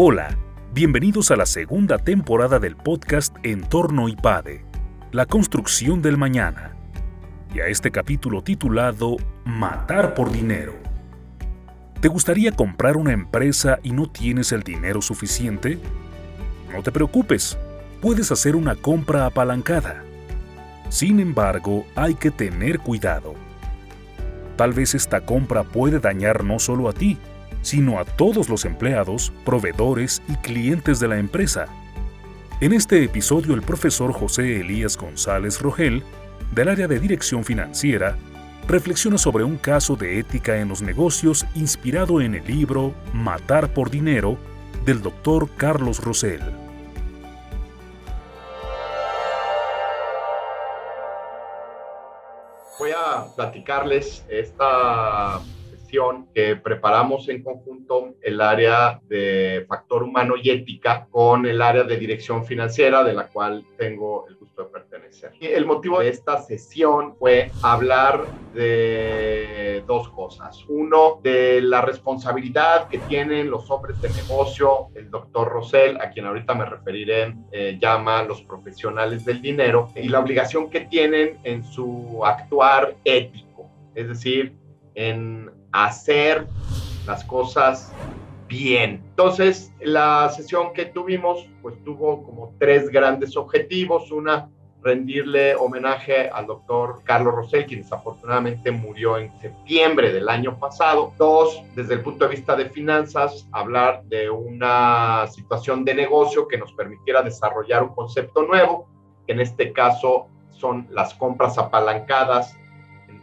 Hola, bienvenidos a la segunda temporada del podcast Entorno IPADE, la construcción del mañana, y a este capítulo titulado Matar por dinero. ¿Te gustaría comprar una empresa y no tienes el dinero suficiente? No te preocupes, puedes hacer una compra apalancada. Sin embargo, hay que tener cuidado. Tal vez esta compra puede dañar no solo a ti, sino a todos los empleados, proveedores y clientes de la empresa. En este episodio el profesor José Elías González Rogel, del área de Dirección Financiera, reflexiona sobre un caso de ética en los negocios inspirado en el libro Matar por Dinero del doctor Carlos Rosell. Voy a platicarles esta que preparamos en conjunto el área de factor humano y ética con el área de dirección financiera de la cual tengo el gusto de pertenecer. Y el motivo de esta sesión fue hablar de dos cosas. Uno, de la responsabilidad que tienen los hombres de negocio, el doctor Rosell, a quien ahorita me referiré, eh, llama los profesionales del dinero, y la obligación que tienen en su actuar ético. Es decir, en hacer las cosas bien. Entonces, la sesión que tuvimos, pues tuvo como tres grandes objetivos. Una, rendirle homenaje al doctor Carlos Rosell, quien desafortunadamente murió en septiembre del año pasado. Dos, desde el punto de vista de finanzas, hablar de una situación de negocio que nos permitiera desarrollar un concepto nuevo, que en este caso son las compras apalancadas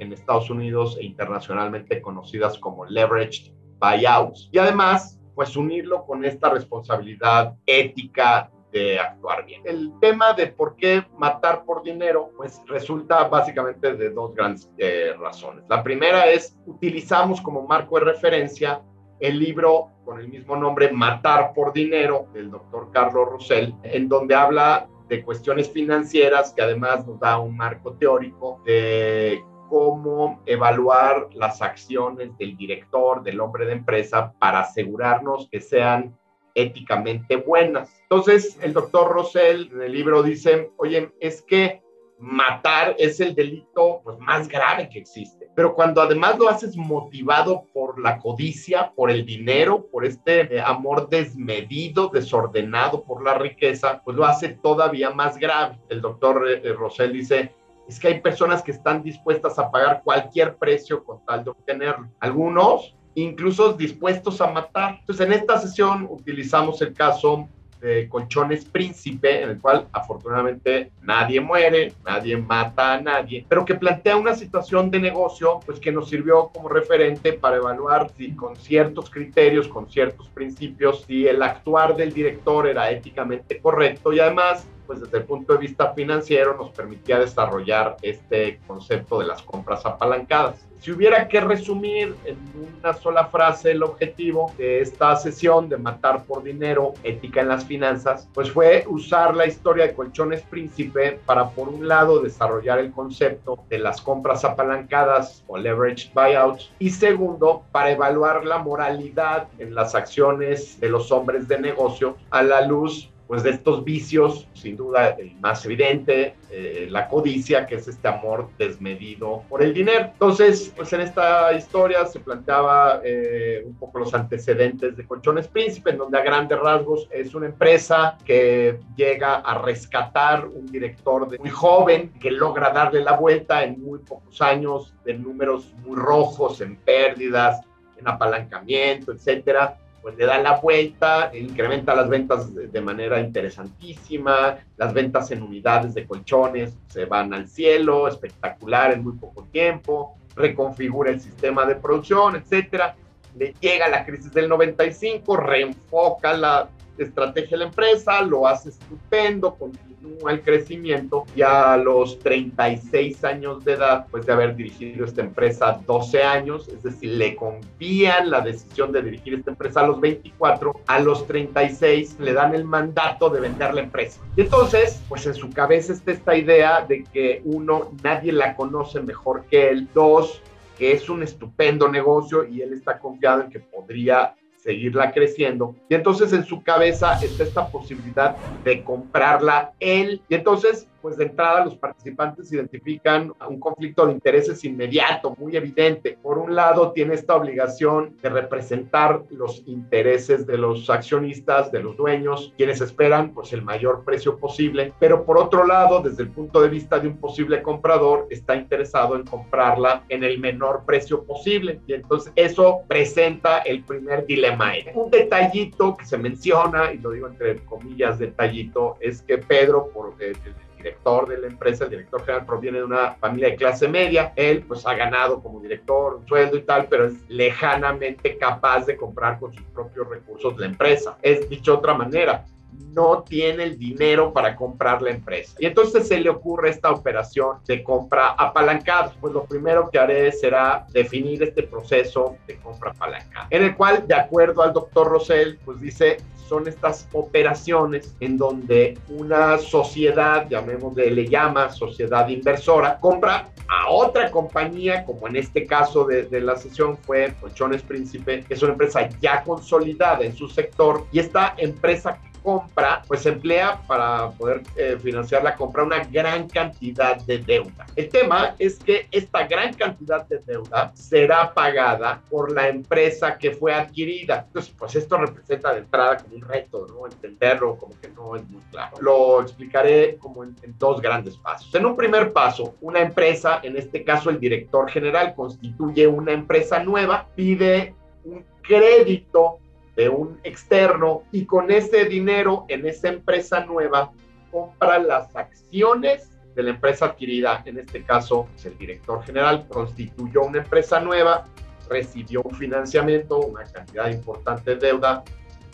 en Estados Unidos e internacionalmente conocidas como leveraged buyouts. Y además, pues unirlo con esta responsabilidad ética de actuar bien. El tema de por qué matar por dinero, pues resulta básicamente de dos grandes eh, razones. La primera es, utilizamos como marco de referencia el libro con el mismo nombre, Matar por Dinero, del doctor Carlos Russell, en donde habla de cuestiones financieras que además nos da un marco teórico de cómo evaluar las acciones del director, del hombre de empresa, para asegurarnos que sean éticamente buenas. Entonces, el doctor Rosell en el libro dice, oye, es que matar es el delito pues, más grave que existe. Pero cuando además lo haces motivado por la codicia, por el dinero, por este eh, amor desmedido, desordenado por la riqueza, pues lo hace todavía más grave. El doctor eh, eh, Rosell dice, es que hay personas que están dispuestas a pagar cualquier precio con tal de obtenerlo. Algunos incluso dispuestos a matar. Entonces, en esta sesión utilizamos el caso de Colchones Príncipe, en el cual afortunadamente nadie muere, nadie mata a nadie, pero que plantea una situación de negocio, pues que nos sirvió como referente para evaluar si con ciertos criterios, con ciertos principios, si el actuar del director era éticamente correcto y además pues desde el punto de vista financiero nos permitía desarrollar este concepto de las compras apalancadas. Si hubiera que resumir en una sola frase el objetivo de esta sesión de matar por dinero, ética en las finanzas, pues fue usar la historia de Colchones Príncipe para, por un lado, desarrollar el concepto de las compras apalancadas o leverage buyouts y segundo, para evaluar la moralidad en las acciones de los hombres de negocio a la luz pues de estos vicios, sin duda el más evidente, eh, la codicia, que es este amor desmedido por el dinero. Entonces, pues en esta historia se planteaba eh, un poco los antecedentes de Colchones Príncipe, en donde a grandes rasgos es una empresa que llega a rescatar un director de muy joven que logra darle la vuelta en muy pocos años de números muy rojos, en pérdidas, en apalancamiento, etcétera pues le da la vuelta, incrementa las ventas de, manera interesantísima, las ventas en unidades de colchones se van al cielo, espectacular en muy poco tiempo, reconfigura el sistema de producción, etcétera. Le llega la crisis del 95, reenfoca la estrategia de la empresa, lo hace estupendo, continúa el crecimiento y a los 36 años de edad, pues de haber dirigido esta empresa 12 años, es decir, le confían la decisión de dirigir esta empresa a los 24, a los 36 le dan el mandato de vender la empresa. Y entonces, pues en su cabeza está esta idea de que uno, nadie la conoce mejor que él, dos, que es un estupendo negocio y él está confiado en que podría seguirla creciendo. Y entonces en su cabeza está esta posibilidad de comprarla él. Y entonces pues de entrada los participantes identifican un conflicto de intereses inmediato, muy evidente. Por un lado, tiene esta obligación de representar los intereses de los accionistas, de los dueños, quienes esperan pues el mayor precio posible, pero por otro lado, desde el punto de vista de un posible comprador, está interesado en comprarla en el menor precio posible. Y entonces eso presenta el primer dilema. Un detallito que se menciona, y lo digo entre comillas detallito, es que Pedro, por el, director de la empresa, el director general proviene de una familia de clase media. Él pues ha ganado como director un sueldo y tal, pero es lejanamente capaz de comprar con sus propios recursos la empresa. Es dicho de otra manera, no tiene el dinero para comprar la empresa. Y entonces se le ocurre esta operación de compra apalancada. Pues lo primero que haré será definir este proceso de compra apalancada, en el cual, de acuerdo al doctor Rosell, pues dice, son estas operaciones en donde una sociedad, llamémosle, le llama sociedad inversora, compra a otra compañía, como en este caso de, de, la sesión fue Colchones Príncipe, que es una empresa ya consolidada en su sector, y esta empresa compra, pues emplea para poder eh, financiar la compra una gran cantidad de deuda. El tema es que esta gran cantidad de deuda será pagada por la empresa que fue adquirida. Entonces, pues esto representa de entrada como un reto, ¿no? Entenderlo como que no es muy claro. Lo explicaré como en, en dos grandes pasos. En un primer paso, una empresa, en este caso el director general, constituye una empresa nueva, pide un crédito de un externo y con ese dinero en esa empresa nueva compra las acciones de la empresa adquirida, en este caso pues, el director general constituyó una empresa nueva, recibió un financiamiento, una cantidad importante de deuda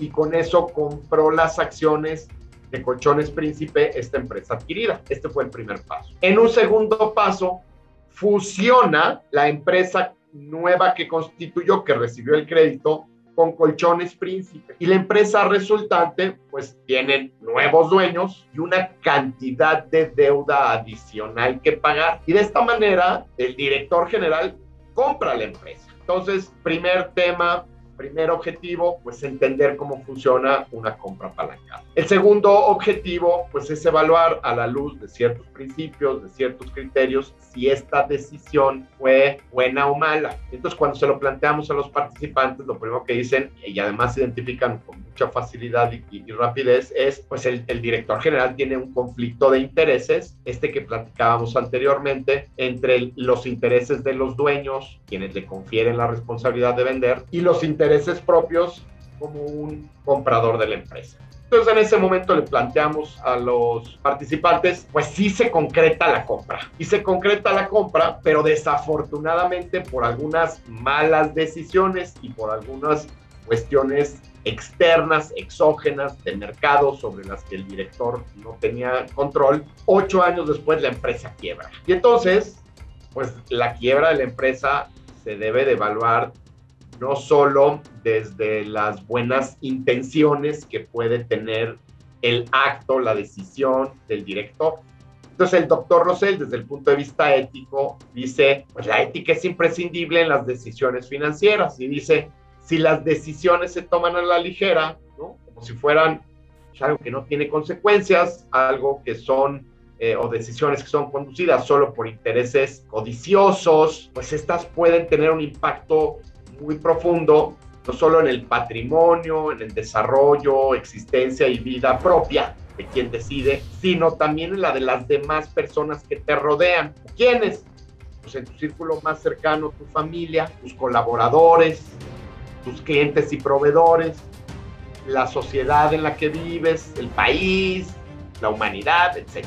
y con eso compró las acciones de Colchones Príncipe, esta empresa adquirida. Este fue el primer paso. En un segundo paso, fusiona la empresa nueva que constituyó, que recibió el crédito, con Colchones Príncipe. Y la empresa resultante, pues tienen nuevos dueños y una cantidad de deuda adicional que pagar. Y de esta manera, el director general compra la empresa. Entonces, primer tema, primer objetivo, pues entender cómo funciona una compra apalancada. El segundo objetivo, pues es evaluar a la luz de ciertos principios, de ciertos criterios, si esta decisión fue buena o mala. Entonces, cuando se lo planteamos a los participantes, lo primero que dicen, y además identifican con mucha facilidad y, y, rapidez, es, pues el, el director general tiene un conflicto de intereses, este que platicábamos anteriormente, entre los intereses de los dueños, quienes le confieren la responsabilidad de vender, y los intereses propios como un comprador de la empresa. Entonces en ese momento le planteamos a los participantes, pues sí se concreta la compra. Y se concreta la compra, pero desafortunadamente por algunas malas decisiones y por algunas cuestiones externas, exógenas de mercado sobre las que el director no tenía control, ocho años después la empresa quiebra. Y entonces, pues la quiebra de la empresa se debe de evaluar no solo desde las buenas intenciones que puede tener el acto, la decisión del director. Entonces el doctor Rosell, desde el punto de vista ético, dice, pues la ética es imprescindible en las decisiones financieras y dice, si las decisiones se toman a la ligera, ¿no? como si fueran pues, algo que no tiene consecuencias, algo que son eh, o decisiones que son conducidas solo por intereses codiciosos, pues estas pueden tener un impacto muy profundo, no solo en el patrimonio, en el desarrollo, existencia y vida propia de quien decide, sino también en la de las demás personas que te rodean. ¿Quiénes? Pues en tu círculo más cercano, tu familia, tus colaboradores, tus clientes y proveedores, la sociedad en la que vives, el país, la humanidad, etc.